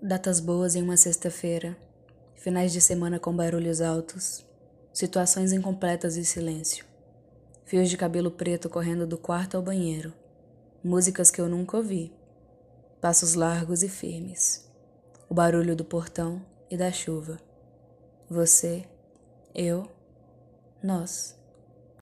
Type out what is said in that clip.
Datas boas em uma sexta-feira, finais de semana com barulhos altos, situações incompletas e silêncio, fios de cabelo preto correndo do quarto ao banheiro, músicas que eu nunca ouvi, passos largos e firmes, o barulho do portão e da chuva. Você, eu, nós.